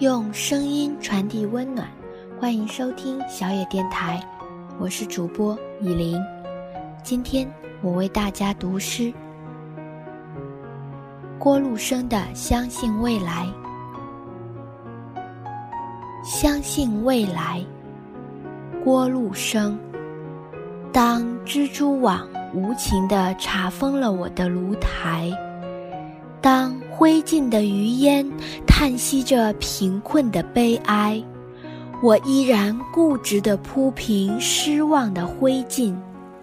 用声音传递温暖，欢迎收听小野电台，我是主播以琳。今天我为大家读诗，郭路生的《相信未来》。相信未来，郭路生。当蜘蛛网无情地查封了我的炉台。当灰烬的余烟叹息着贫困的悲哀，我依然固执地铺平失望的灰烬，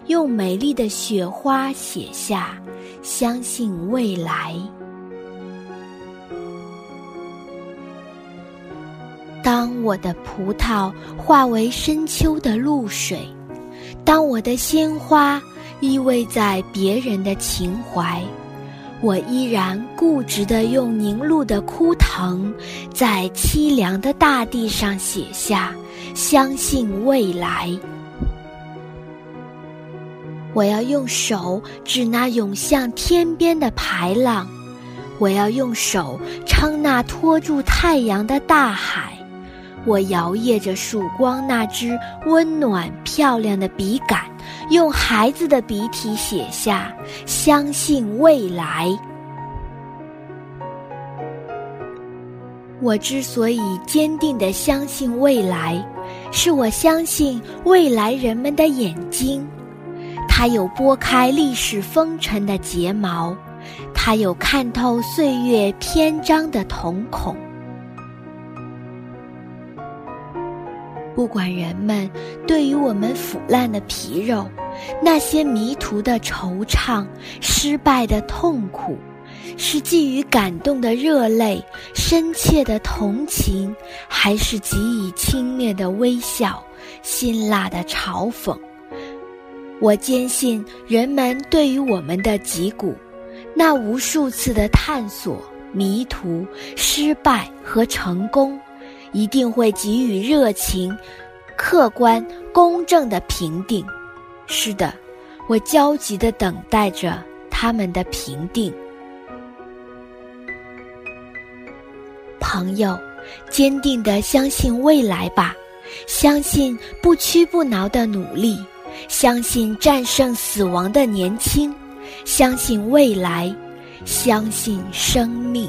用美丽的雪花写下“相信未来”。当我的葡萄化为深秋的露水，当我的鲜花依偎在别人的情怀。我依然固执地用凝露的枯藤，在凄凉的大地上写下“相信未来”。我要用手指那涌向天边的排浪，我要用手撑那托住太阳的大海，我摇曳着曙光那支温暖漂亮的笔杆。用孩子的笔体写下“相信未来”。我之所以坚定地相信未来，是我相信未来人们的眼睛，它有拨开历史风尘的睫毛，它有看透岁月篇章的瞳孔。不管人们对于我们腐烂的皮肉，那些迷途的惆怅，失败的痛苦，是寄予感动的热泪，深切的同情，还是给予轻蔑的微笑，辛辣的嘲讽？我坚信，人们对于我们的脊骨，那无数次的探索、迷途、失败和成功。一定会给予热情、客观、公正的评定。是的，我焦急地等待着他们的评定。朋友，坚定地相信未来吧，相信不屈不挠的努力，相信战胜死亡的年轻，相信未来，相信生命。